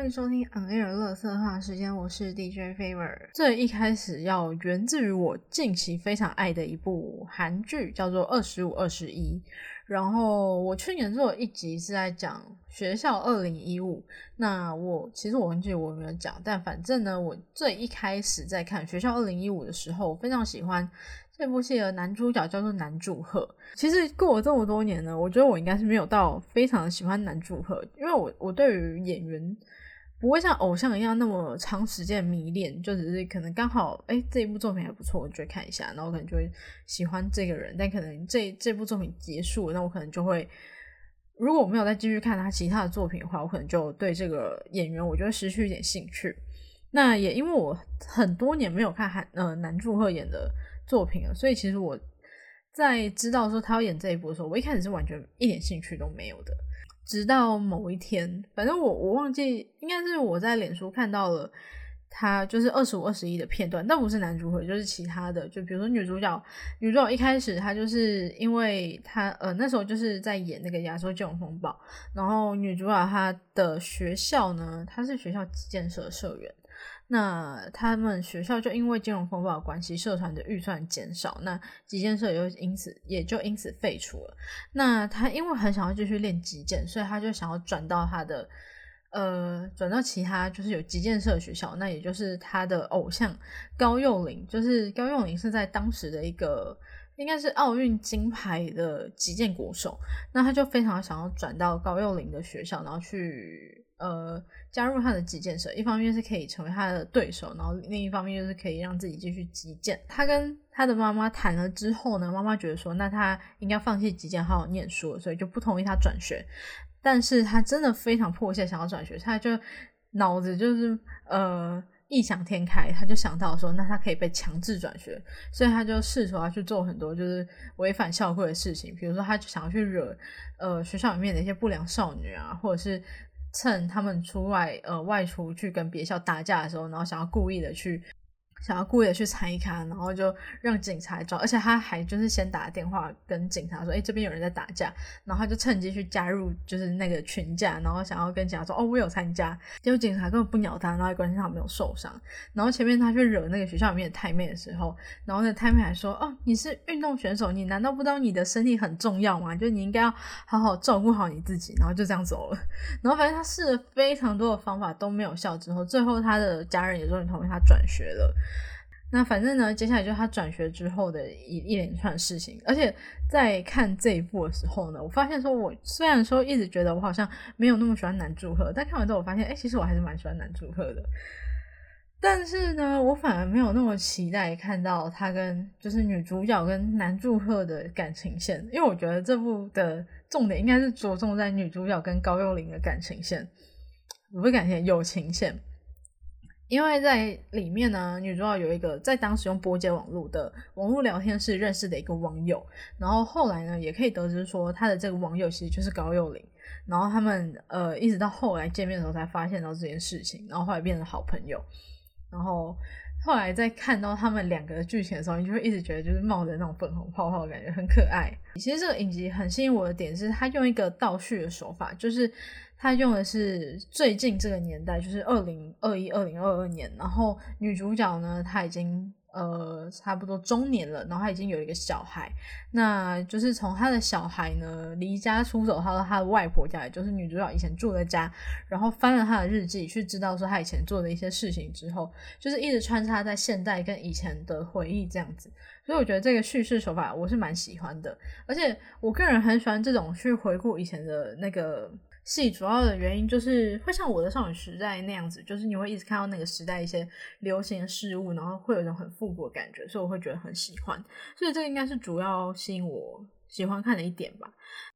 欢迎收听 On Air 乐色话时间，我是 DJ Favor。这一开始要源自于我近期非常爱的一部韩剧，叫做《二十五二十一》。然后我去年做一集是在讲学校二零一五。那我其实我忘记我没有讲，但反正呢，我最一开始在看学校二零一五的时候，我非常喜欢这部戏的男主角叫做南柱赫。其实过了这么多年呢，我觉得我应该是没有到非常喜欢南柱赫，因为我我对于演员。不会像偶像一样那么长时间迷恋，就只是可能刚好哎这一部作品还不错，我就会看一下，然后可能就会喜欢这个人。但可能这这部作品结束，那我可能就会，如果我没有再继续看他其他的作品的话，我可能就对这个演员我觉得失去一点兴趣。那也因为我很多年没有看韩呃男祝贺演的作品了，所以其实我在知道说他要演这一部的时候，我一开始是完全一点兴趣都没有的。直到某一天，反正我我忘记，应该是我在脸书看到了他就是二十五二十一的片段，但不是男主角，就是其他的，就比如说女主角，女主角一开始她就是因为她呃那时候就是在演那个亚洲金融风暴，然后女主角她的学校呢，她是学校建设社员。那他们学校就因为金融风暴的关系，社团的预算减少，那击剑社也就因此也就因此废除了。那他因为很想要继续练击剑，所以他就想要转到他的呃转到其他就是有击剑社的学校，那也就是他的偶像高幼霖，就是高幼霖是在当时的一个应该是奥运金牌的击剑国手，那他就非常想要转到高幼霖的学校，然后去。呃，加入他的击剑社，一方面是可以成为他的对手，然后另一方面就是可以让自己继续击剑。他跟他的妈妈谈了之后呢，妈妈觉得说，那他应该放弃击剑，好好念书，所以就不同意他转学。但是他真的非常迫切想要转学，他就脑子就是呃异想天开，他就想到说，那他可以被强制转学，所以他就试图要去做很多就是违反校规的事情，比如说他就想要去惹呃学校里面的一些不良少女啊，或者是。趁他们出外呃外出去跟别校打架的时候，然后想要故意的去。想要故意的去拆开，然后就让警察抓，而且他还就是先打电话跟警察说：“哎，这边有人在打架。”然后他就趁机去加入就是那个群架，然后想要跟警察说：“哦，我有参加。”结果警察根本不鸟他，然后关心他有没有受伤。然后前面他去惹那个学校里面的太妹的时候，然后那太妹还说：“哦，你是运动选手，你难道不知道你的身体很重要吗？就你应该要好好照顾好你自己。”然后就这样走了。然后反正他试了非常多的方法都没有效，之后最后他的家人也终于同意他转学了。那反正呢，接下来就是他转学之后的一一连串事情。而且在看这一部的时候呢，我发现说，我虽然说一直觉得我好像没有那么喜欢男祝贺，但看完之后我发现，哎，其实我还是蛮喜欢男祝贺的。但是呢，我反而没有那么期待看到他跟就是女主角跟男祝贺的感情线，因为我觉得这部的重点应该是着重在女主角跟高幼霖的感情线，不是感情友情线。因为在里面呢，女主角有一个在当时用波接网络的网络聊天室认识的一个网友，然后后来呢，也可以得知说他的这个网友其实就是高幼霖，然后他们呃一直到后来见面的时候才发现到这件事情，然后后来变成好朋友，然后后来在看到他们两个剧情的时候，你就会一直觉得就是冒着那种粉红泡泡的感觉，很可爱。其实这个影集很吸引我的点是，他用一个倒叙的手法，就是。他用的是最近这个年代，就是二零二一、二零二二年。然后女主角呢，她已经呃差不多中年了，然后她已经有一个小孩。那就是从她的小孩呢离家出走，她到她的外婆家，也就是女主角以前住的家。然后翻了她的日记，去知道说她以前做的一些事情之后，就是一直穿插在现代跟以前的回忆这样子。所以我觉得这个叙事手法我是蛮喜欢的，而且我个人很喜欢这种去回顾以前的那个。戏主要的原因就是会像我的少女时代那样子，就是你会一直看到那个时代一些流行的事物，然后会有一种很复古的感觉，所以我会觉得很喜欢。所以这个应该是主要吸引我喜欢看的一点吧。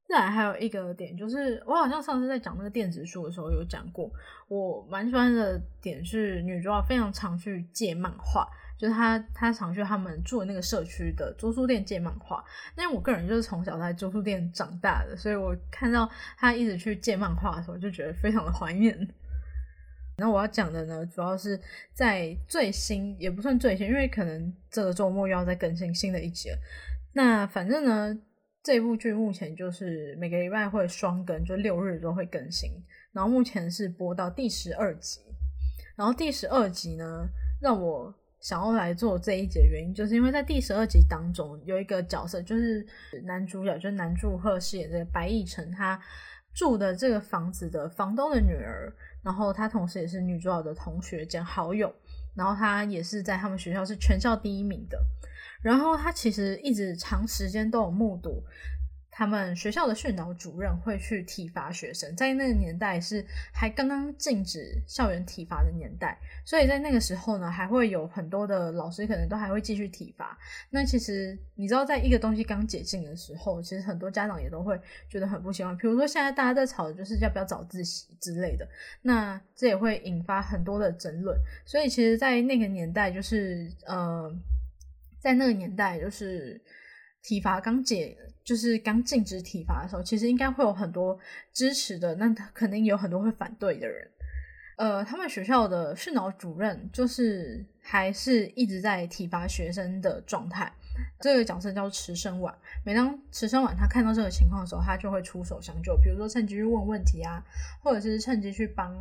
再来还有一个点就是，我好像上次在讲那个电子书的时候有讲过，我蛮喜欢的点是女主角非常常去借漫画。就是他，他常去他们住的那个社区的租书店借漫画。因为我个人就是从小在租书店长大的，所以我看到他一直去借漫画的时候，就觉得非常的怀念。然后我要讲的呢，主要是在最新，也不算最新，因为可能这个周末又要再更新新的一集了。那反正呢，这部剧目前就是每个礼拜会双更，就六日都会更新。然后目前是播到第十二集，然后第十二集呢，让我想要来做这一节原因，就是因为在第十二集当中有一个角色，就是男主角，就是男祝贺饰演这个白亦晨，他住的这个房子的房东的女儿，然后他同时也是女主角的同学兼好友，然后他也是在他们学校是全校第一名的，然后他其实一直长时间都有目睹。他们学校的训导主任会去体罚学生，在那个年代是还刚刚禁止校园体罚的年代，所以在那个时候呢，还会有很多的老师可能都还会继续体罚。那其实你知道，在一个东西刚解禁的时候，其实很多家长也都会觉得很不喜欢。比如说现在大家在吵的就是要不要早自习之类的，那这也会引发很多的争论。所以其实，在那个年代，就是呃，在那个年代，就是体罚刚解。就是刚禁止体罚的时候，其实应该会有很多支持的，那他肯定有很多会反对的人。呃，他们学校的训导主任就是还是一直在体罚学生的状态。这个角色叫池生晚，每当池生晚他看到这个情况的时候，他就会出手相救，比如说趁机去问问题啊，或者是趁机去帮。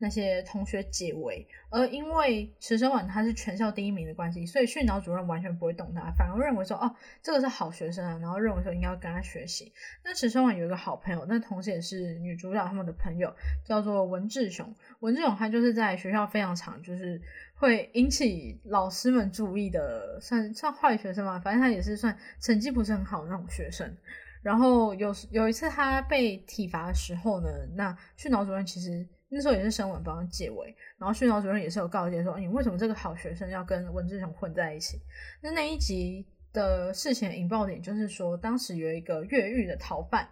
那些同学解围，而因为池生晚他是全校第一名的关系，所以训导主任完全不会动他，反而认为说哦，这个是好学生啊，然后认为说应该要跟他学习。那池生晚有一个好朋友，那同时也是女主角他们的朋友，叫做文志雄。文志雄他就是在学校非常常，就是会引起老师们注意的，算算坏学生嘛，反正他也是算成绩不是很好的那种学生。然后有有一次他被体罚的时候呢，那训导主任其实。那时候也是生晚帮他解围，然后训导主任也是有告诫说：“你为什么这个好学生要跟文志雄混在一起？”那那一集的事情引爆点就是说，当时有一个越狱的逃犯，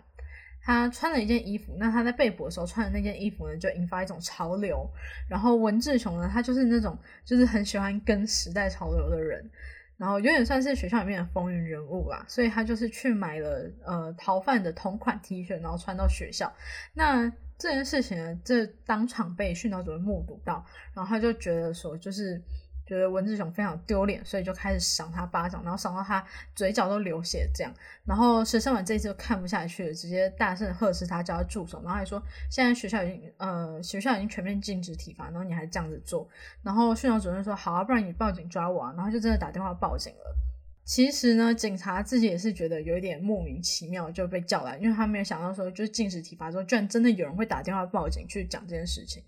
他穿了一件衣服，那他在被捕的时候穿的那件衣服呢，就引发一种潮流。然后文志雄呢，他就是那种就是很喜欢跟时代潮流的人，然后有点算是学校里面的风云人物啦，所以他就是去买了呃逃犯的同款 T 恤，然后穿到学校。那这件事情呢，这当场被训导主任目睹到，然后他就觉得说，就是觉得文志雄非常丢脸，所以就开始赏他巴掌，然后赏到他嘴角都流血这样。然后石生晚这一次就看不下去了，直接大声呵斥他，叫他住手，然后还说现在学校已经呃学校已经全面禁止体罚，然后你还这样子做。然后训导主任说好啊，不然你报警抓我啊，然后就真的打电话报警了。其实呢，警察自己也是觉得有一点莫名其妙，就被叫来，因为他没有想到说，就是禁止体罚之后，居然真的有人会打电话报警去讲这件事情。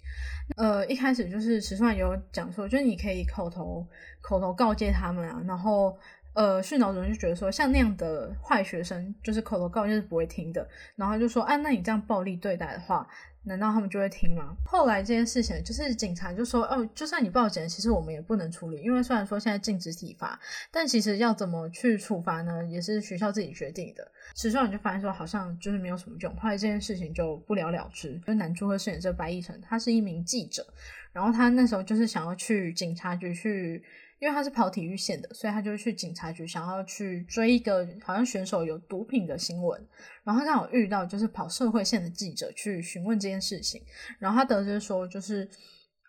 呃，一开始就是池川有讲说，就是你可以口头口头告诫他们啊，然后呃，训导主任就觉得说，像那样的坏学生，就是口头告诫是不会听的，然后就说，啊，那你这样暴力对待的话。难道他们就会听吗？后来这件事情就是警察就说，哦，就算你报警，其实我们也不能处理，因为虽然说现在禁止体罚，但其实要怎么去处罚呢，也是学校自己决定的。实际上你就发现说，好像就是没有什么用，后来这件事情就不了了之。就男主和饰演这白亦晨，他是一名记者，然后他那时候就是想要去警察局去。因为他是跑体育线的，所以他就去警察局，想要去追一个好像选手有毒品的新闻。然后他刚好遇到就是跑社会线的记者去询问这件事情，然后他得知说就是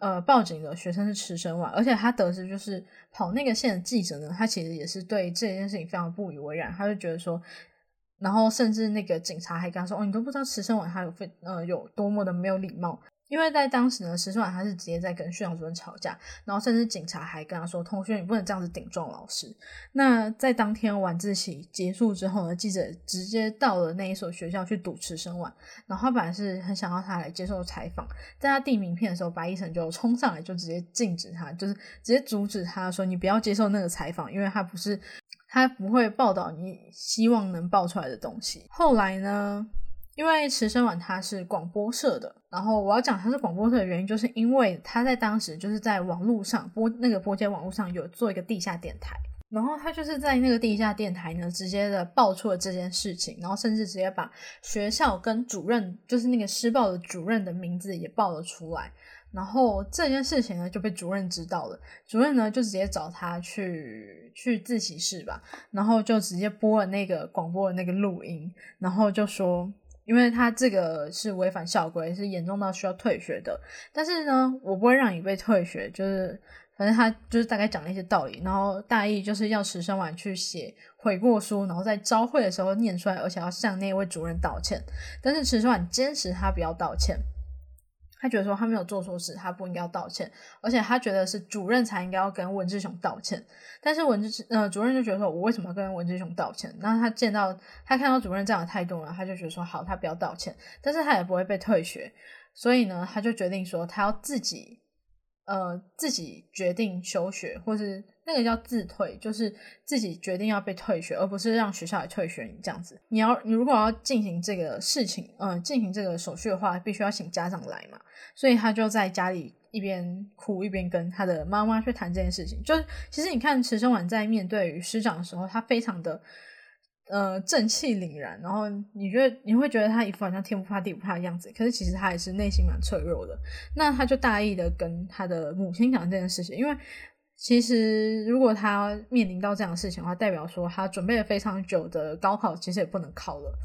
呃报警的学生是池生晚，而且他得知就是跑那个线的记者呢，他其实也是对这件事情非常不以为然，他就觉得说，然后甚至那个警察还跟他说：“哦，你都不知道池生晚他有非呃有多么的没有礼貌。”因为在当时呢，石春晚他是直接在跟训导主任吵架，然后甚至警察还跟他说：“同学，你不能这样子顶撞老师。”那在当天晚自习结束之后呢，记者直接到了那一所学校去堵池生晚，然后他本来是很想要他来接受采访，在他递名片的时候，白医生就冲上来就直接禁止他，就是直接阻止他说：“你不要接受那个采访，因为他不是他不会报道你希望能报出来的东西。”后来呢？因为池生晚他是广播社的，然后我要讲他是广播社的原因，就是因为他在当时就是在网络上播那个播间网络上有做一个地下电台，然后他就是在那个地下电台呢，直接的爆出了这件事情，然后甚至直接把学校跟主任，就是那个施暴的主任的名字也报了出来，然后这件事情呢就被主任知道了，主任呢就直接找他去去自习室吧，然后就直接播了那个广播的那个录音，然后就说。因为他这个是违反校规，是严重到需要退学的。但是呢，我不会让你被退学，就是反正他就是大概讲了一些道理，然后大意就是要池生晚去写悔过书，然后在招会的时候念出来，而且要向那位主任道歉。但是池生晚坚持他不要道歉。他觉得说他没有做错事，他不应该要道歉，而且他觉得是主任才应该要跟文志雄道歉。但是文志呃主任就觉得说，我为什么要跟文志雄道歉？然后他见到他看到主任这样的态度呢，他就觉得说好，他不要道歉，但是他也不会被退学，所以呢，他就决定说他要自己呃自己决定休学，或是。那个叫自退，就是自己决定要被退学，而不是让学校来退学你这样子。你要你如果要进行这个事情，嗯，进行这个手续的话，必须要请家长来嘛。所以他就在家里一边哭一边跟他的妈妈去谈这件事情。就其实你看池生晚在面对于师长的时候，他非常的呃正气凛然，然后你觉得你会觉得他一副好像天不怕地不怕的样子，可是其实他也是内心蛮脆弱的。那他就大意的跟他的母亲讲这件事情，因为。其实，如果他面临到这样的事情的话，代表说他准备了非常久的高考，其实也不能考了。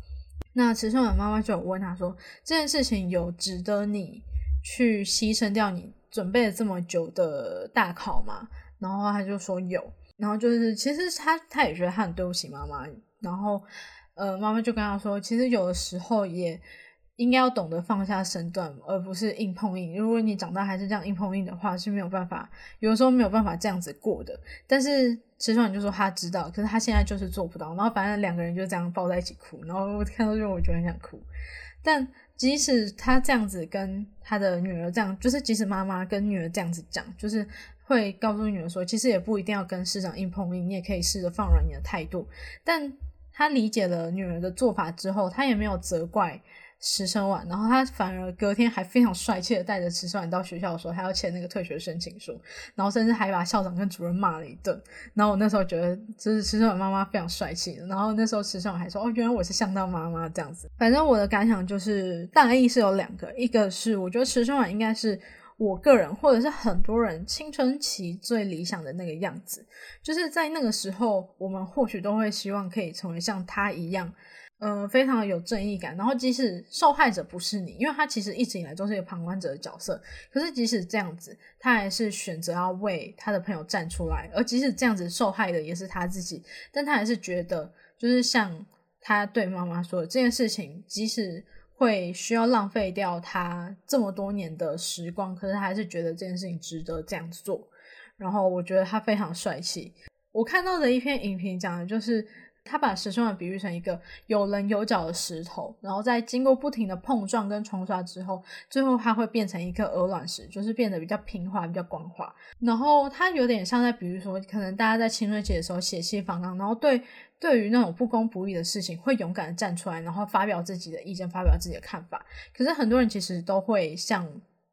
那池胜远妈妈就有问他说：“这件事情有值得你去牺牲掉你准备了这么久的大考吗？”然后他就说有。然后就是，其实他他也觉得他很对不起妈妈。然后，呃，妈妈就跟他说：“其实有的时候也。”应该要懂得放下身段，而不是硬碰硬。如果你长大还是这样硬碰硬的话，是没有办法，有的时候没有办法这样子过的。但是池川就说他知道，可是他现在就是做不到。然后反正两个人就这样抱在一起哭，然后我看到就我觉得很想哭。但即使他这样子跟他的女儿这样，就是即使妈妈跟女儿这样子讲，就是会告诉女儿说，其实也不一定要跟市长硬碰硬，你也可以试着放软你的态度。但他理解了女儿的做法之后，他也没有责怪。池生晚，然后他反而隔天还非常帅气的带着池生晚到学校的时候他要签那个退学申请书，然后甚至还把校长跟主任骂了一顿。然后我那时候觉得，就是池生晚妈妈非常帅气。然后那时候池生晚还说：“哦，原来我是像到妈妈这样子。”反正我的感想就是，大概意是有两个，一个是我觉得池生晚应该是我个人或者是很多人青春期最理想的那个样子，就是在那个时候，我们或许都会希望可以成为像他一样。嗯，非常有正义感。然后，即使受害者不是你，因为他其实一直以来都是一个旁观者的角色。可是，即使这样子，他还是选择要为他的朋友站出来。而即使这样子，受害的也是他自己，但他还是觉得，就是像他对妈妈说的这件事情，即使会需要浪费掉他这么多年的时光，可是他还是觉得这件事情值得这样子做。然后，我觉得他非常帅气。我看到的一篇影评讲的就是。他把石生丸比喻成一个有棱有角的石头，然后在经过不停的碰撞跟冲刷之后，最后它会变成一颗鹅卵石，就是变得比较平滑、比较光滑。然后它有点像在比如说，可能大家在青春期的时候血气方刚，然后对对于那种不公不义的事情会勇敢的站出来，然后发表自己的意见，发表自己的看法。可是很多人其实都会像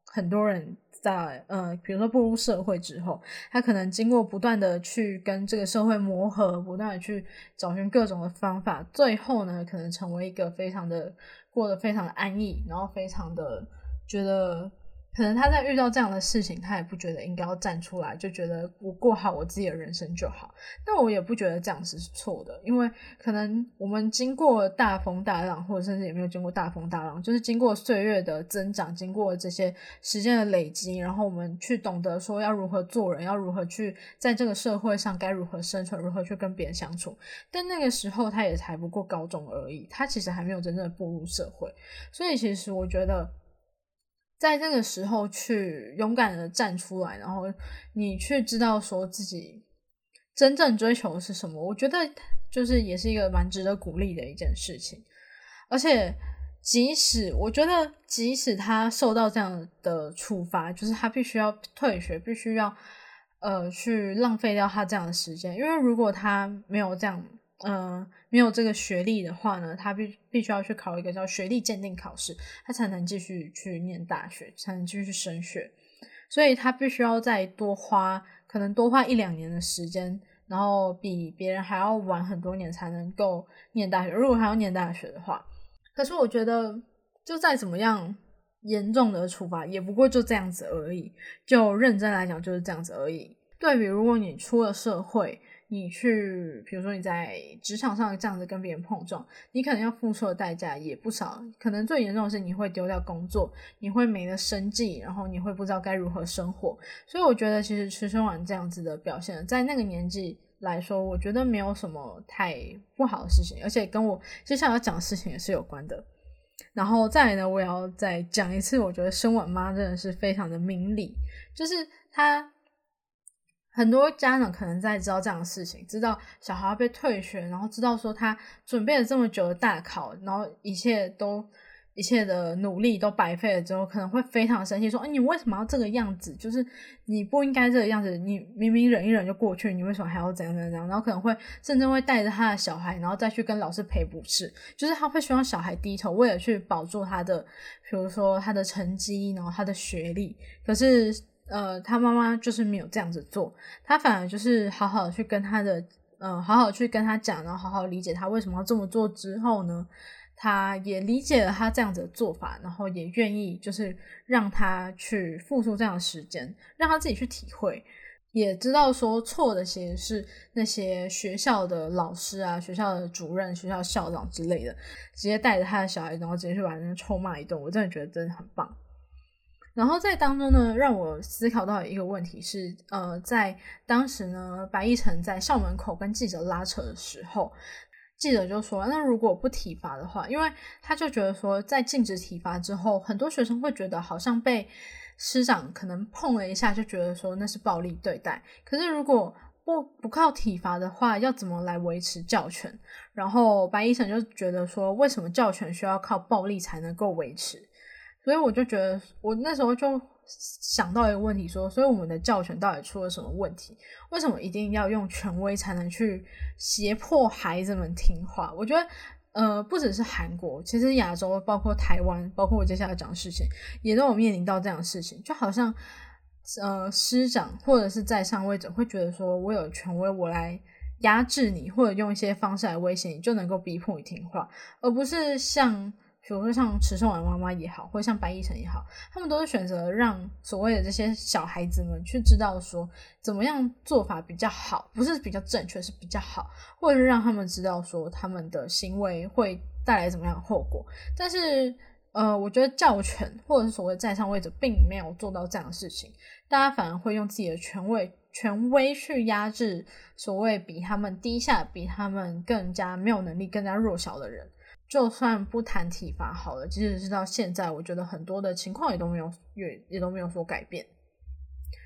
很多人。在呃，比如说步入社会之后，他可能经过不断的去跟这个社会磨合，不断的去找寻各种的方法，最后呢，可能成为一个非常的过得非常的安逸，然后非常的觉得。可能他在遇到这样的事情，他也不觉得应该要站出来，就觉得我过好我自己的人生就好。但我也不觉得这样子是错的，因为可能我们经过大风大浪，或者甚至也没有经过大风大浪，就是经过岁月的增长，经过这些时间的累积，然后我们去懂得说要如何做人，要如何去在这个社会上该如何生存，如何去跟别人相处。但那个时候他也才不过高中而已，他其实还没有真正步入社会，所以其实我觉得。在这个时候去勇敢的站出来，然后你去知道说自己真正追求的是什么，我觉得就是也是一个蛮值得鼓励的一件事情。而且，即使我觉得，即使他受到这样的处罚，就是他必须要退学，必须要呃去浪费掉他这样的时间，因为如果他没有这样。嗯，没有这个学历的话呢，他必必须要去考一个叫学历鉴定考试，他才能继续去念大学，才能继续去升学。所以他必须要再多花，可能多花一两年的时间，然后比别人还要晚很多年才能够念大学。如果还要念大学的话，可是我觉得，就再怎么样严重的处罚，也不过就这样子而已。就认真来讲，就是这样子而已。对比如果你出了社会。你去，比如说你在职场上这样子跟别人碰撞，你可能要付出的代价也不少。可能最严重的是你会丢掉工作，你会没了生计，然后你会不知道该如何生活。所以我觉得，其实吃春晚这样子的表现，在那个年纪来说，我觉得没有什么太不好的事情，而且跟我接下来要讲的事情也是有关的。然后再来呢，我也要再讲一次，我觉得生晚妈真的是非常的明理，就是她。很多家长可能在知道这样的事情，知道小孩被退学，然后知道说他准备了这么久的大考，然后一切都一切的努力都白费了之后，可能会非常生气，说：“哎，你为什么要这个样子？就是你不应该这个样子，你明明忍一忍就过去，你为什么还要怎样怎样怎样？”然后可能会甚至会带着他的小孩，然后再去跟老师赔不是，就是他会希望小孩低头，为了去保住他的，比如说他的成绩，然后他的学历，可是。呃，他妈妈就是没有这样子做，他反而就是好好去跟他的，呃，好好去跟他讲，然后好好理解他为什么要这么做。之后呢，他也理解了他这样子的做法，然后也愿意就是让他去付出这样的时间，让他自己去体会，也知道说错的其实是那些学校的老师啊、学校的主任、学校校长之类的，直接带着他的小孩，然后直接去把人家臭骂一顿。我真的觉得真的很棒。然后在当中呢，让我思考到一个问题是，呃，在当时呢，白亦晨在校门口跟记者拉扯的时候，记者就说：“那如果不体罚的话，因为他就觉得说，在禁止体罚之后，很多学生会觉得好像被师长可能碰了一下，就觉得说那是暴力对待。可是如果不不靠体罚的话，要怎么来维持教权？然后白亦晨就觉得说，为什么教权需要靠暴力才能够维持？”所以我就觉得，我那时候就想到一个问题，说，所以我们的教权到底出了什么问题？为什么一定要用权威才能去胁迫孩子们听话？我觉得，呃，不只是韩国，其实亚洲，包括台湾，包括我接下来讲的事情，也都有面临到这样的事情。就好像，呃，师长或者是在上位者会觉得，说我有权威，我来压制你，或者用一些方式来威胁你，就能够逼迫你听话，而不是像。比如说像池胜婉妈妈也好，或者像白亦晨也好，他们都是选择让所谓的这些小孩子们去知道说怎么样做法比较好，不是比较正确，是比较好，或者是让他们知道说他们的行为会带来怎么样的后果。但是，呃，我觉得教权或者是所谓在上位者并没有做到这样的事情，大家反而会用自己的权威权威去压制所谓比他们低下、比他们更加没有能力、更加弱小的人。就算不谈体罚好了，即使是到现在，我觉得很多的情况也都没有也也都没有说改变。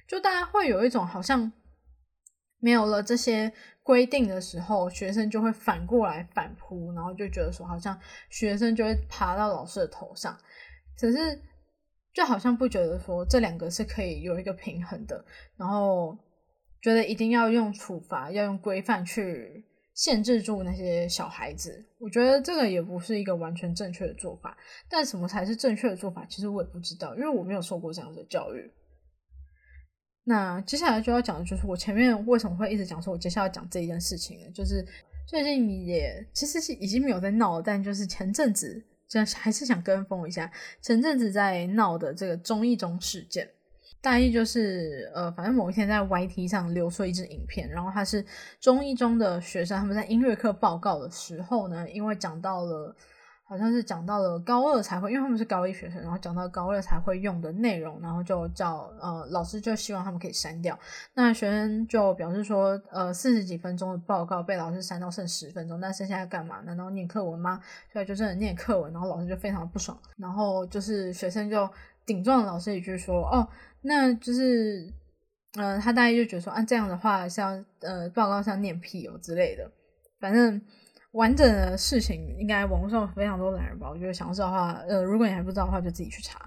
就大家会有一种好像没有了这些规定的时候，学生就会反过来反扑，然后就觉得说好像学生就会爬到老师的头上。可是就好像不觉得说这两个是可以有一个平衡的，然后觉得一定要用处罚，要用规范去。限制住那些小孩子，我觉得这个也不是一个完全正确的做法。但什么才是正确的做法，其实我也不知道，因为我没有受过这样的教育。那接下来就要讲的就是我前面为什么会一直讲说，我接下来要讲这一件事情呢？就是最近也其实是已经没有在闹了，但就是前阵子，就还是想跟风一下前阵子在闹的这个综艺中事件。大意就是，呃，反正某一天在 YT 上流出一支影片，然后他是中一中的学生，他们在音乐课报告的时候呢，因为讲到了，好像是讲到了高二才会，因为他们是高一学生，然后讲到高二才会用的内容，然后就叫呃老师就希望他们可以删掉，那学生就表示说，呃四十几分钟的报告被老师删到剩十分钟，那剩下干嘛？难道念课文吗？所以就真的念课文，然后老师就非常不爽，然后就是学生就顶撞老师一句说，哦。那就是，呃，他大概就觉得说，啊，这样的话像，呃，报告上念屁哦之类的。反正完整的事情，应该网络上非常多懒人包。我觉得想知道的话，呃，如果你还不知道的话，就自己去查。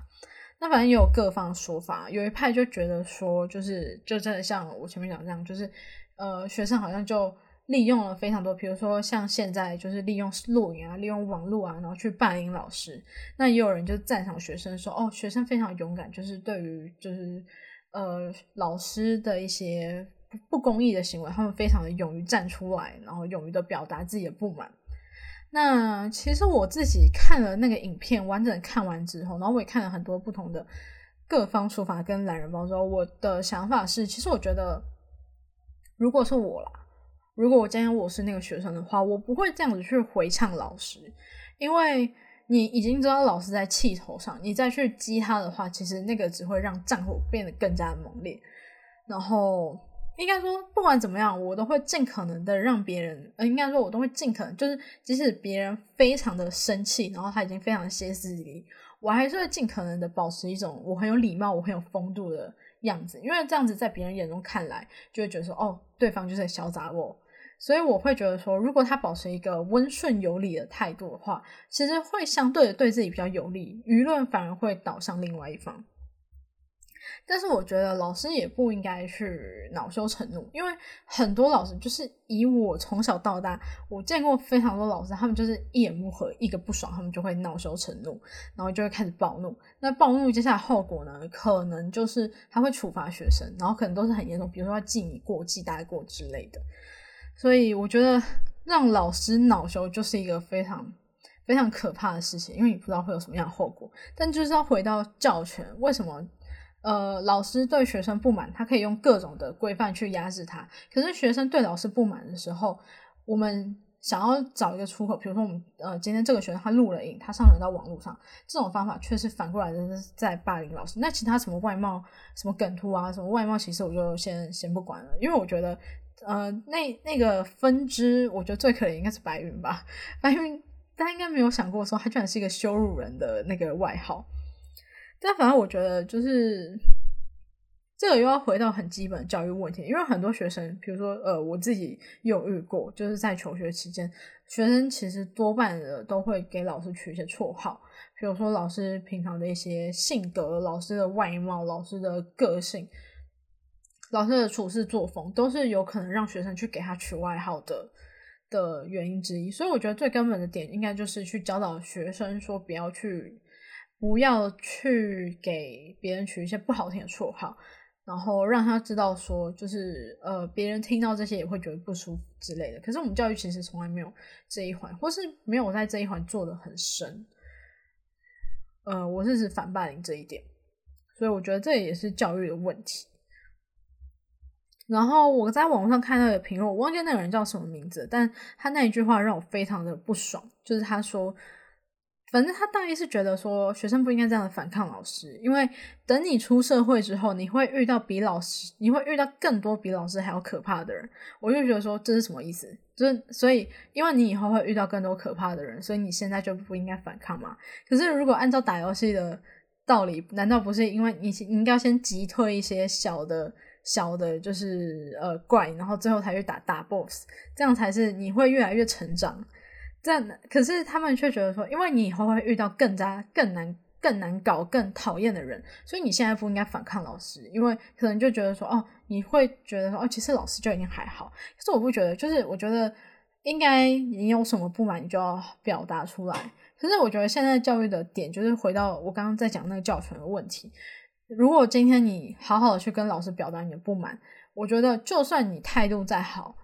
那反正也有各方说法，有一派就觉得说，就是就真的像我前面讲这样，就是，呃，学生好像就利用了非常多，比如说像现在就是利用录影啊，利用网络啊，然后去霸凌老师。那也有人就赞赏学生说，哦，学生非常勇敢，就是对于就是呃老师的一些不公义的行为，他们非常的勇于站出来，然后勇于的表达自己的不满。那其实我自己看了那个影片，完整看完之后，然后我也看了很多不同的各方说法跟懒人包之后，我的想法是，其实我觉得，如果是我啦。如果我今天我是那个学生的话，我不会这样子去回呛老师，因为你已经知道老师在气头上，你再去激他的话，其实那个只会让战火变得更加的猛烈。然后应该说，不管怎么样，我都会尽可能的让别人，呃，应该说，我都会尽可能，就是即使别人非常的生气，然后他已经非常的歇斯底里，我还是会尽可能的保持一种我很有礼貌、我很有风度的样子，因为这样子在别人眼中看来，就会觉得说，哦，对方就是小杂我。所以我会觉得说，如果他保持一个温顺有礼的态度的话，其实会相对的对自己比较有利，舆论反而会倒向另外一方。但是我觉得老师也不应该去恼羞成怒，因为很多老师就是以我从小到大，我见过非常多老师，他们就是一言不合，一个不爽，他们就会恼羞成怒，然后就会开始暴怒。那暴怒接下来后果呢，可能就是他会处罚学生，然后可能都是很严重，比如说要记你过、记大过之类的。所以我觉得让老师恼羞就是一个非常非常可怕的事情，因为你不知道会有什么样的后果。但就是要回到教权，为什么呃老师对学生不满，他可以用各种的规范去压制他？可是学生对老师不满的时候，我们想要找一个出口，比如说我们呃今天这个学生他录了影，他上传到网络上，这种方法却是反过来的在霸凌老师。那其他什么外貌、什么梗图啊、什么外貌歧视，我就先先不管了，因为我觉得。呃，那那个分支，我觉得最可怜应该是白云吧。白云，他应该没有想过说他居然是一个羞辱人的那个外号。但反正我觉得，就是这个又要回到很基本的教育问题，因为很多学生，比如说呃，我自己有遇过，就是在求学期间，学生其实多半的都会给老师取一些绰号，比如说老师平常的一些性格、老师的外貌、老师的个性。老师的处事作风都是有可能让学生去给他取外号的的原因之一，所以我觉得最根本的点应该就是去教导学生说不要去不要去给别人取一些不好听的绰号，然后让他知道说就是呃别人听到这些也会觉得不舒服之类的。可是我们教育其实从来没有这一环，或是没有在这一环做的很深。呃，我是指反霸凌这一点，所以我觉得这也是教育的问题。然后我在网上看到的评论，我忘记那个人叫什么名字，但他那一句话让我非常的不爽，就是他说，反正他大意是觉得说，学生不应该这样的反抗老师，因为等你出社会之后，你会遇到比老师，你会遇到更多比老师还要可怕的人。我就觉得说，这是什么意思？就是所以，因为你以后会遇到更多可怕的人，所以你现在就不应该反抗嘛。可是如果按照打游戏的道理，难道不是因为你你应该先击退一些小的？小的就是呃怪，然后最后才去打大 boss，这样才是你会越来越成长。这样可是他们却觉得说，因为你以后会遇到更加更难、更难搞、更讨厌的人，所以你现在不应该反抗老师，因为可能就觉得说，哦，你会觉得说，哦，其实老师就已经还好。可是我不觉得，就是我觉得应该你有什么不满，你就要表达出来。可是我觉得现在教育的点就是回到我刚刚在讲那个教权的问题。如果今天你好好的去跟老师表达你的不满，我觉得就算你态度再好，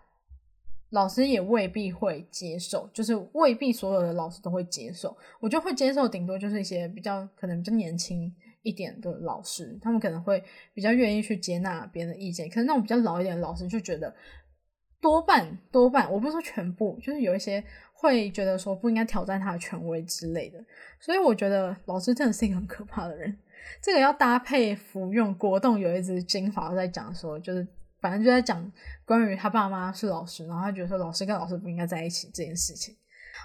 老师也未必会接受，就是未必所有的老师都会接受。我就会接受，顶多就是一些比较可能比较年轻一点的老师，他们可能会比较愿意去接纳别人的意见。可是那种比较老一点的老师就觉得，多半多半，我不是说全部，就是有一些会觉得说不应该挑战他的权威之类的。所以我觉得老师真的是一个很可怕的人。这个要搭配服用果冻有一支精华在讲说，就是反正就在讲关于他爸妈是老师，然后他觉得说老师跟老师不应该在一起这件事情。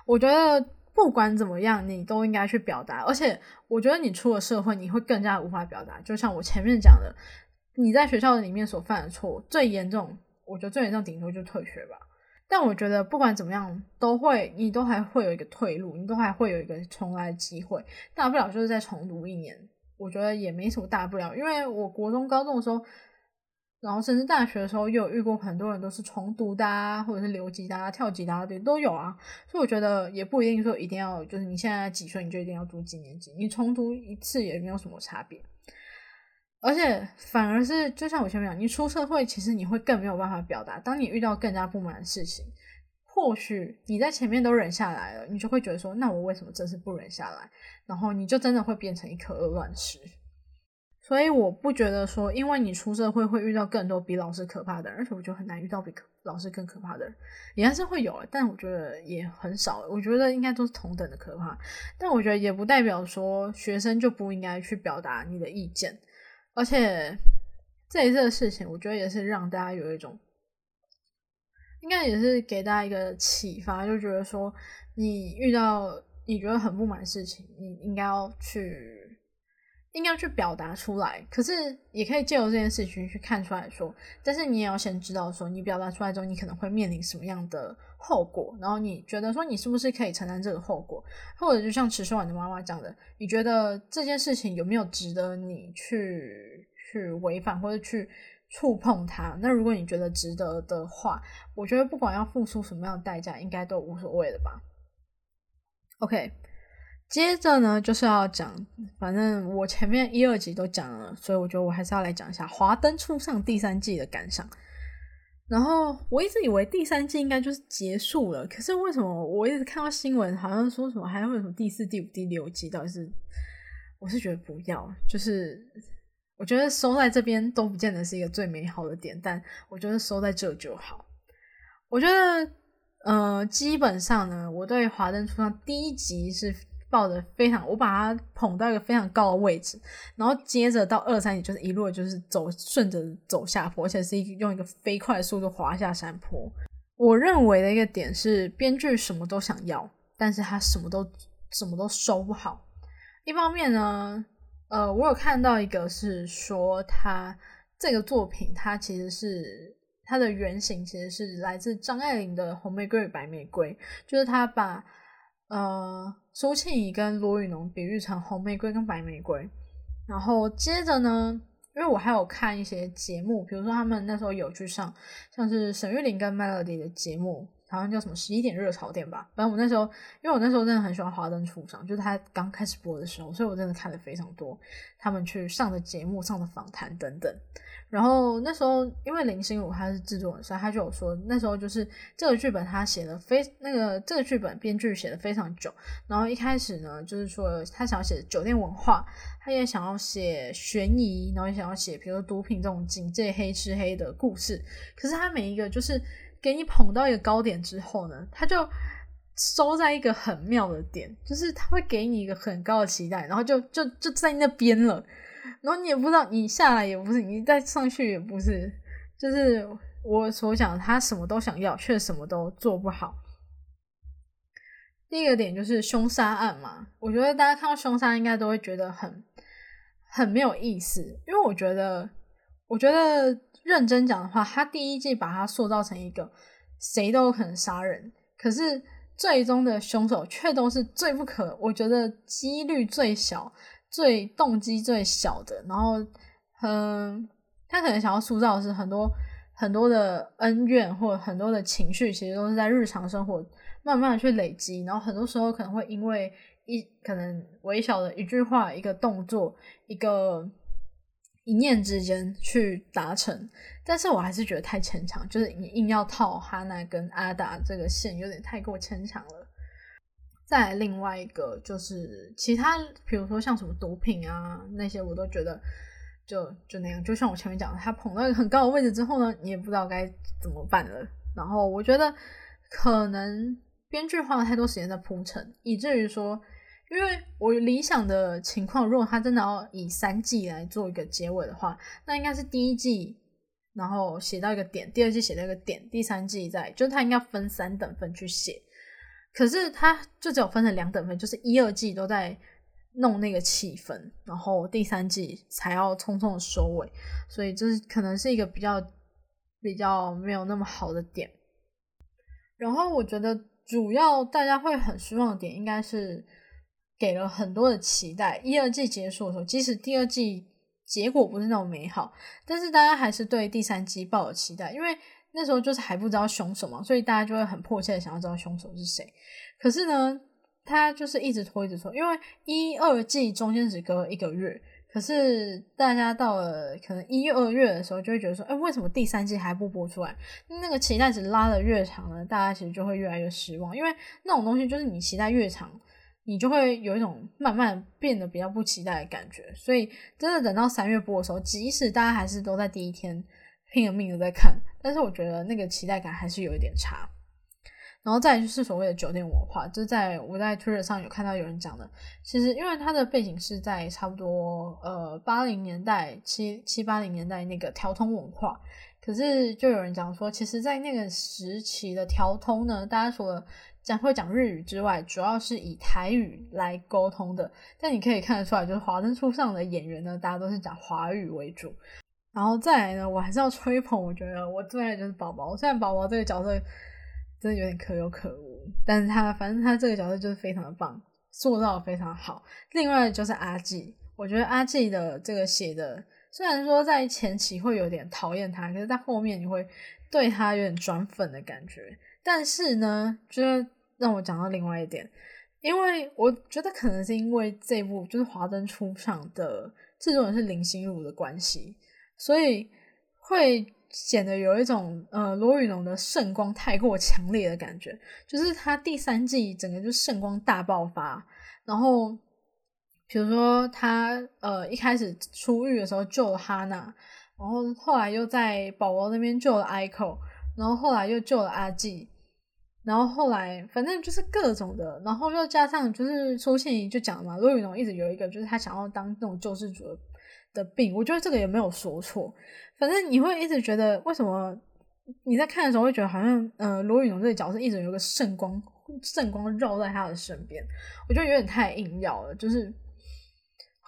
我觉得不管怎么样，你都应该去表达，而且我觉得你出了社会，你会更加无法表达。就像我前面讲的，你在学校里面所犯的错，最严重，我觉得最严重顶多就退学吧。但我觉得不管怎么样，都会你都还会有一个退路，你都还会有一个重来的机会，大不了就是再重读一年。我觉得也没什么大不了，因为我国中、高中的时候，然后甚至大学的时候，也有遇过很多人都是重读的，啊，或者是留级的啊、跳级的啊，对，都有啊。所以我觉得也不一定说一定要，就是你现在几岁你就一定要读几年级，你重读一次也没有什么差别。而且反而是，就像我前面讲，你出社会，其实你会更没有办法表达。当你遇到更加不满的事情。或许你在前面都忍下来了，你就会觉得说，那我为什么这次不忍下来？然后你就真的会变成一颗鹅卵石。所以我不觉得说，因为你出社会会遇到更多比老师可怕的，而且我觉得很难遇到比老师更可怕的人，也还是会有，但我觉得也很少。我觉得应该都是同等的可怕，但我觉得也不代表说学生就不应该去表达你的意见，而且这一次的事情，我觉得也是让大家有一种，应该也是给大家一个启发，就觉得说你遇到你觉得很不满的事情，你应该要去。应该去表达出来，可是也可以借由这件事情去看出来说，但是你也要先知道说，你表达出来之后，你可能会面临什么样的后果，然后你觉得说，你是不是可以承担这个后果，或者就像迟说完的妈妈讲的，你觉得这件事情有没有值得你去去违反或者去触碰它？那如果你觉得值得的话，我觉得不管要付出什么样的代价，应该都无所谓的吧。OK。接着呢，就是要讲，反正我前面一二集都讲了，所以我觉得我还是要来讲一下《华灯初上》第三季的感想。然后我一直以为第三季应该就是结束了，可是为什么我一直看到新闻，好像说什么还会有什么第四、第五、第六季？到底是？我是觉得不要，就是我觉得收在这边都不见得是一个最美好的点，但我觉得收在这就好。我觉得，呃，基本上呢，我对《华灯初上》第一集是。抱着非常，我把他捧到一个非常高的位置，然后接着到二三集就是一路就是走顺着走下坡，而且是一用一个飞快的速度滑下山坡。我认为的一个点是，编剧什么都想要，但是他什么都什么都收不好。一方面呢，呃，我有看到一个是说，他这个作品它其实是它的原型其实是来自张爱玲的《红玫瑰与白玫瑰》，就是他把。呃，苏庆怡跟罗宇农比喻成红玫瑰跟白玫瑰，然后接着呢，因为我还有看一些节目，比如说他们那时候有去上像是沈玉琳跟 Melody 的节目，好像叫什么十一点热潮店吧。反正我那时候，因为我那时候真的很喜欢华灯初上，就是他刚开始播的时候，所以我真的看了非常多他们去上的节目、上的访谈等等。然后那时候，因为林心如他是制作人，所以他就有说，那时候就是这个剧本他写的非那个这个剧本编剧写的非常久。然后一开始呢，就是说他想要写酒店文化，他也想要写悬疑，然后也想要写比如说毒品这种警戒黑吃黑的故事。可是他每一个就是给你捧到一个高点之后呢，他就收在一个很妙的点，就是他会给你一个很高的期待，然后就就就在那边了。然后你也不知道，你下来也不是，你再上去也不是，就是我所讲，他什么都想要，却什么都做不好。第一个点就是凶杀案嘛，我觉得大家看到凶杀应该都会觉得很很没有意思，因为我觉得，我觉得认真讲的话，他第一季把他塑造成一个谁都有可能杀人，可是最终的凶手却都是最不可，我觉得几率最小。最动机最小的，然后，嗯，他可能想要塑造的是很多很多的恩怨或者很多的情绪，其实都是在日常生活慢慢的去累积，然后很多时候可能会因为一可能微小的一句话、一个动作、一个一念之间去达成，但是我还是觉得太牵强，就是你硬要套哈娜跟阿达这个线，有点太过牵强了。再另外一个就是其他，比如说像什么毒品啊那些，我都觉得就就那样。就像我前面讲的，他捧到一个很高的位置之后呢，你也不知道该怎么办了。然后我觉得可能编剧花了太多时间在铺陈，以至于说，因为我理想的情况，如果他真的要以三季来做一个结尾的话，那应该是第一季，然后写到一个点，第二季写到一个点，第三季再，就是他应该分三等份去写。可是它就只有分成两等份，就是一二季都在弄那个气氛，然后第三季才要匆匆的收尾，所以这是可能是一个比较比较没有那么好的点。然后我觉得主要大家会很失望的点，应该是给了很多的期待。一二季结束的时候，即使第二季结果不是那么美好，但是大家还是对第三季抱有期待，因为。那时候就是还不知道凶手嘛，所以大家就会很迫切的想要知道凶手是谁。可是呢，他就是一直拖，一直拖，因为一二季中间只隔一个月。可是大家到了可能一二月的时候，就会觉得说，哎，为什么第三季还不播出来？那个期待值拉的越长呢，大家其实就会越来越失望，因为那种东西就是你期待越长，你就会有一种慢慢变得比较不期待的感觉。所以真的等到三月播的时候，即使大家还是都在第一天拼了命的在看，但是我觉得那个期待感还是有一点差。然后再就是所谓的酒店文化，就在我在 Twitter 上有看到有人讲的，其实因为它的背景是在差不多呃八零年代七七八零年代那个调通文化，可是就有人讲说，其实，在那个时期的调通呢，大家除了讲会讲日语之外，主要是以台语来沟通的。但你可以看得出来，就是华灯初上的演员呢，大家都是讲华语为主。然后再来呢，我还是要吹捧，我觉得我最爱就是宝宝，虽然宝宝这个角色。真的有点可有可无，但是他反正他这个角色就是非常的棒，塑造非常好。另外就是阿纪，我觉得阿纪的这个写的，虽然说在前期会有点讨厌他，可是在后面你会对他有点转粉的感觉。但是呢，就是让我讲到另外一点，因为我觉得可能是因为这部就是华灯初上的制作人是林心如的关系，所以会。显得有一种呃罗宇农的圣光太过强烈的感觉，就是他第三季整个就圣光大爆发，然后比如说他呃一开始出狱的时候救了哈娜，然后后来又在宝宝那边救了 ICO，然后后来又救了阿纪，然后后来反正就是各种的，然后又加上就是出现就讲嘛，罗宇龙一直有一个就是他想要当那种救世主的。的病，我觉得这个也没有说错。反正你会一直觉得，为什么你在看的时候会觉得好像，呃，罗宇农这个角色一直有个圣光，圣光绕在他的身边，我觉得有点太硬要了，就是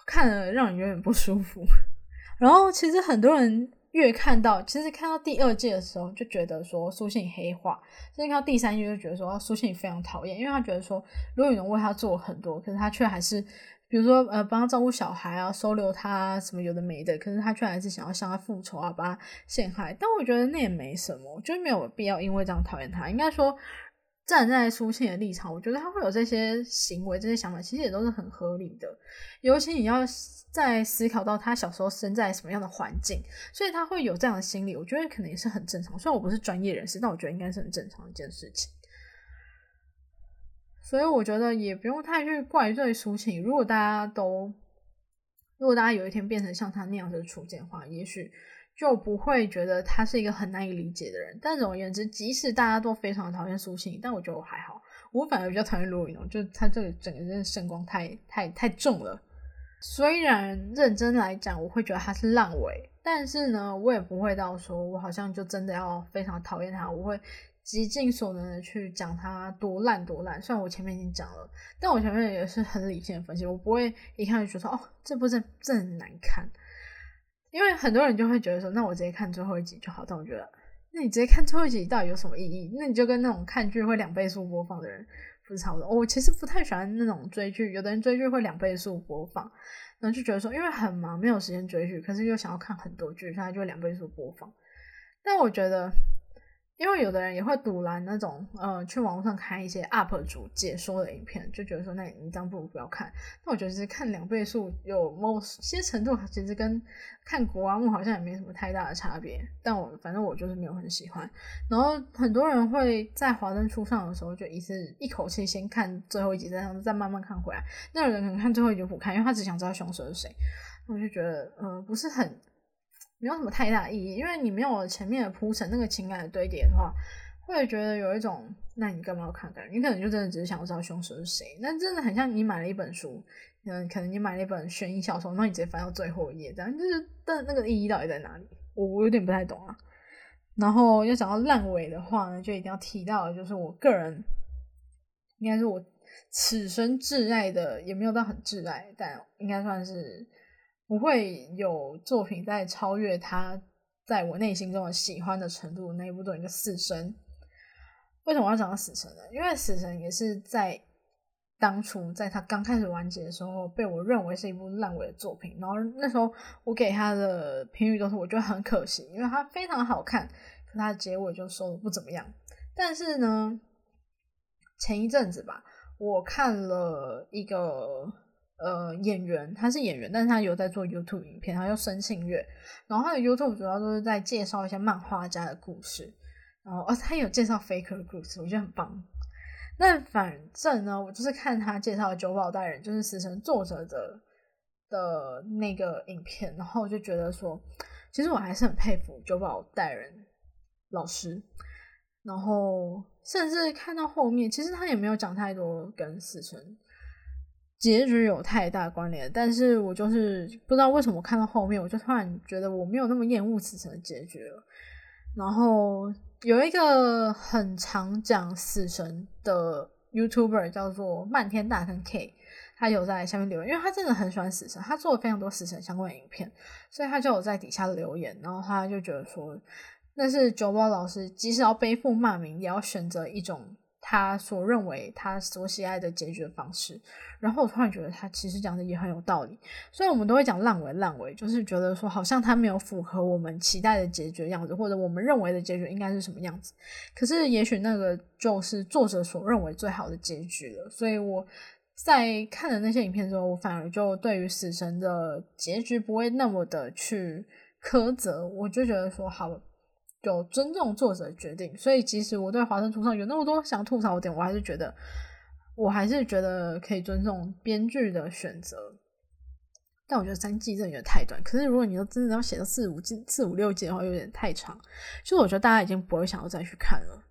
看了让人有点不舒服。然后其实很多人越看到，其实看到第二季的时候就觉得说苏信黑化，甚至看到第三季就觉得说苏信非常讨厌，因为他觉得说罗宇农为他做很多，可是他却还是。比如说，呃，帮他照顾小孩啊，收留他什么有的没的，可是他却还是想要向他复仇啊，把他陷害。但我觉得那也没什么，就没有必要因为这样讨厌他。应该说，站在苏信的立场，我觉得他会有这些行为、这些想法，其实也都是很合理的。尤其你要在思考到他小时候生在什么样的环境，所以他会有这样的心理，我觉得可能也是很正常。虽然我不是专业人士，但我觉得应该是很正常的一件事情。所以我觉得也不用太去怪罪苏晴。如果大家都，如果大家有一天变成像他那样的处境的话，也许就不会觉得他是一个很难以理解的人。但总而言之，即使大家都非常讨厌苏晴，但我觉得我还好，我反而比较讨厌罗宇农，就他这个整个人的圣光太太太重了。虽然认真来讲，我会觉得他是烂尾，但是呢，我也不会到说我好像就真的要非常讨厌他，我会。极尽所能的去讲他多烂多烂，虽然我前面已经讲了，但我前面也是很理性的分析，我不会一看就说哦，这部真真难看，因为很多人就会觉得说，那我直接看最后一集就好。但我觉得，那你直接看最后一集到底有什么意义？那你就跟那种看剧会两倍速播放的人不是差不多。我其实不太喜欢那种追剧，有的人追剧会两倍速播放，然后就觉得说，因为很忙没有时间追剧，可是又想要看很多剧，他就两倍速播放。但我觉得。因为有的人也会堵拦那种，呃，去网络上看一些 UP 主解说的影片，就觉得说，那你这样不如不要看。那我觉得是看两倍速有某些程度，其实跟看国王木好像也没什么太大的差别。但我反正我就是没有很喜欢。然后很多人会在华灯初上的时候，就一次一口气先看最后一集，再再慢慢看回来。那有人可能看最后一集不看，因为他只想知道凶手是谁。我就觉得，呃，不是很。没有什么太大意义，因为你没有前面的铺陈，那个情感的堆叠的话，会觉得有一种，那你干嘛要看？的你可能就真的只是想要知道凶手是谁。那真的很像你买了一本书，嗯，可能你买了一本悬疑小说，那你直接翻到最后一页，这样就是，但那个意义到底在哪里？我我有点不太懂啊。然后要讲到烂尾的话呢，就一定要提到，就是我个人，应该是我此生挚爱的，也没有到很挚爱，但应该算是。不会有作品在超越他在我内心中的喜欢的程度。那一部作品叫《死神》。为什么要讲到《死神》呢？因为《死神》也是在当初在他刚开始完结的时候，被我认为是一部烂尾的作品。然后那时候我给他的评语都是我觉得很可惜，因为它非常好看，可它的结尾就收的不怎么样。但是呢，前一阵子吧，我看了一个。呃，演员他是演员，但是他有在做 YouTube 影片，他叫申庆月，然后他的 YouTube 主要都是在介绍一些漫画家的故事，然后哦，他有介绍 Faker 的故事，我觉得很棒。那反正呢，我就是看他介绍九保代人，就是死神作者的的那个影片，然后我就觉得说，其实我还是很佩服九保代人老师。然后甚至看到后面，其实他也没有讲太多跟死神结局有太大关联，但是我就是不知道为什么看到后面，我就突然觉得我没有那么厌恶死神的结局了。然后有一个很常讲死神的 YouTuber 叫做漫天大坑 K，他有在下面留言，因为他真的很喜欢死神，他做了非常多死神相关的影片，所以他就有在底下留言，然后他就觉得说，那是九宝老师即使要背负骂名，也要选择一种他所认为他所喜爱的结局的方式。然后我突然觉得他其实讲的也很有道理，虽然我们都会讲烂尾烂尾，就是觉得说好像他没有符合我们期待的结局样子，或者我们认为的结局应该是什么样子。可是也许那个就是作者所认为最好的结局了。所以我在看了那些影片之后，我反而就对于死神的结局不会那么的去苛责，我就觉得说好，就尊重作者的决定。所以即使我对华生初上有那么多想吐槽的点，我还是觉得。我还是觉得可以尊重编剧的选择，但我觉得三季真的有点太短。可是如果你要真的要写到四五季、四五六季的话，有点太长。就是我觉得大家已经不会想要再去看了。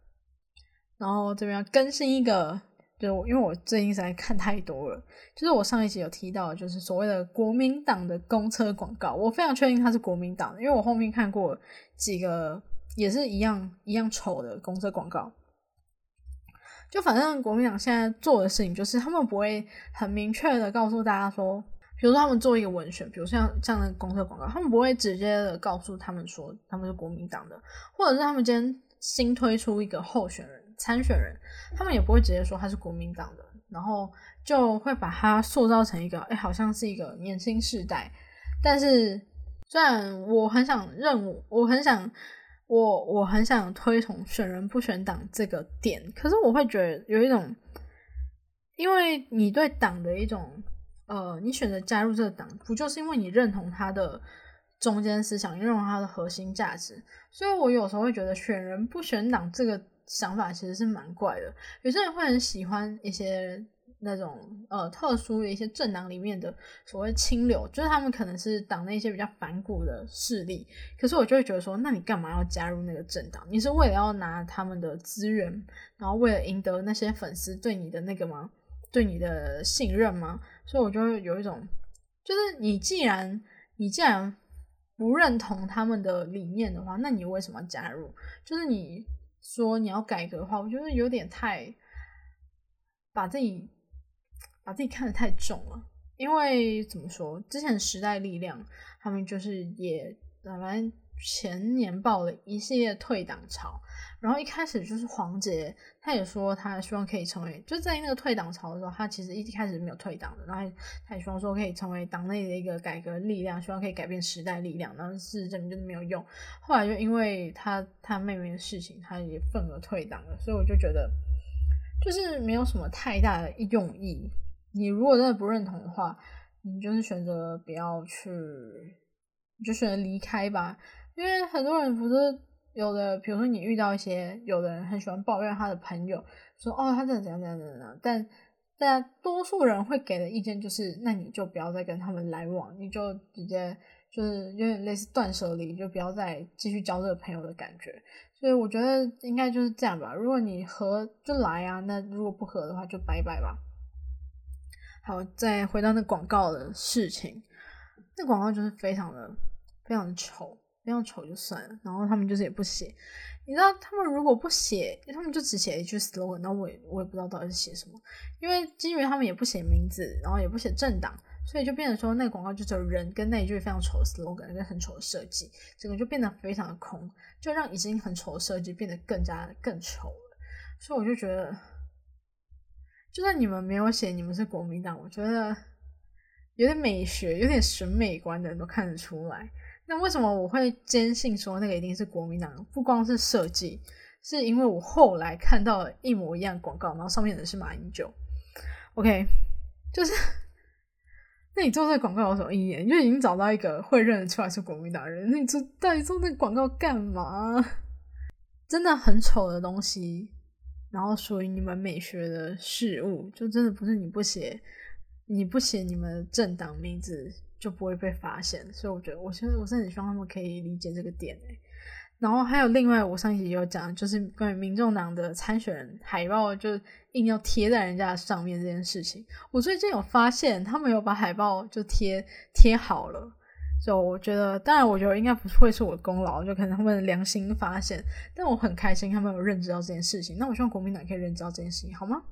然后这边更新一个，就因为我最近实在看太多了。就是我上一集有提到，就是所谓的国民党的公车广告，我非常确定它是国民党的，因为我后面看过几个也是一样一样丑的公车广告。就反正国民党现在做的事情，就是他们不会很明确的告诉大家说，比如说他们做一个文选，比如像这样的公车广告，他们不会直接的告诉他们说他们是国民党的，或者是他们今天新推出一个候选人参选人，他们也不会直接说他是国民党的，然后就会把他塑造成一个，哎，好像是一个年轻世代。但是虽然我很想认，我很想。我我很想推崇选人不选党这个点，可是我会觉得有一种，因为你对党的一种，呃，你选择加入这个党，不就是因为你认同他的中间思想，认同他的核心价值？所以我有时候会觉得选人不选党这个想法其实是蛮怪的。有些人会很喜欢一些。那种呃特殊的一些政党里面的所谓清流，就是他们可能是党内一些比较反骨的势力，可是我就会觉得说，那你干嘛要加入那个政党？你是为了要拿他们的资源，然后为了赢得那些粉丝对你的那个吗？对你的信任吗？所以我就会有一种，就是你既然你既然不认同他们的理念的话，那你为什么要加入？就是你说你要改革的话，我觉得有点太把自己。把自己看得太重了，因为怎么说，之前时代力量他们就是也反正前年报了一系列退党潮，然后一开始就是黄杰，他也说他希望可以成为，就在那个退党潮的时候，他其实一开始没有退党的，然后他也希望说可以成为党内的一个改革力量，希望可以改变时代力量，但是事实证明就是没有用，后来就因为他他妹妹的事情，他也愤而退党了，所以我就觉得就是没有什么太大的用意。你如果真的不认同的话，你就是选择不要去，你就选择离开吧。因为很多人不是有的，比如说你遇到一些有的人很喜欢抱怨他的朋友，说哦他这样怎样怎样怎样，但但多数人会给的意见就是，那你就不要再跟他们来往，你就直接就是有点类似断舍离，就不要再继续交这个朋友的感觉。所以我觉得应该就是这样吧。如果你合就来啊，那如果不合的话就拜拜吧。好，再回到那广告的事情，那广告就是非常的、非常的丑，非常丑就算了。然后他们就是也不写，你知道，他们如果不写，他们就只写一句 slogan，那我也我也不知道到底是写什么。因为基于他们也不写名字，然后也不写政党，所以就变成说那个广告就只有人跟那一句非常丑的 slogan，跟很丑的设计，整个就变得非常的空，就让已经很丑的设计变得更加更丑了。所以我就觉得。就算你们没有写你们是国民党，我觉得有点美学、有点审美观的人都看得出来。那为什么我会坚信说那个一定是国民党？不光是设计，是因为我后来看到了一模一样广告，然后上面的是马英九。OK，就是那你做这个广告有什么意义？你就已经找到一个会认得出来是国民党人，那你做到底做那个广告干嘛？真的很丑的东西。然后属于你们美学的事物，就真的不是你不写，你不写你们政党名字就不会被发现。所以我觉得，我现在我是很希望他们可以理解这个点诶。然后还有另外，我上一集有讲，就是关于民众党的参选人海报，就硬要贴在人家上面这件事情。我最近有发现，他们有把海报就贴贴好了。就我觉得，当然我觉得应该不会是我的功劳，就可能他们良心发现。但我很开心，他们有认知到这件事情。那我希望国民党可以认知到这件事情，好吗？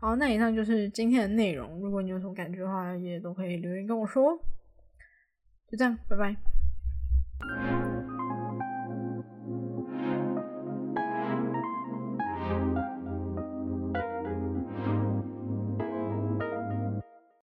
好，那以上就是今天的内容。如果你有什么感觉的话，也都可以留言跟我说。就这样，拜拜。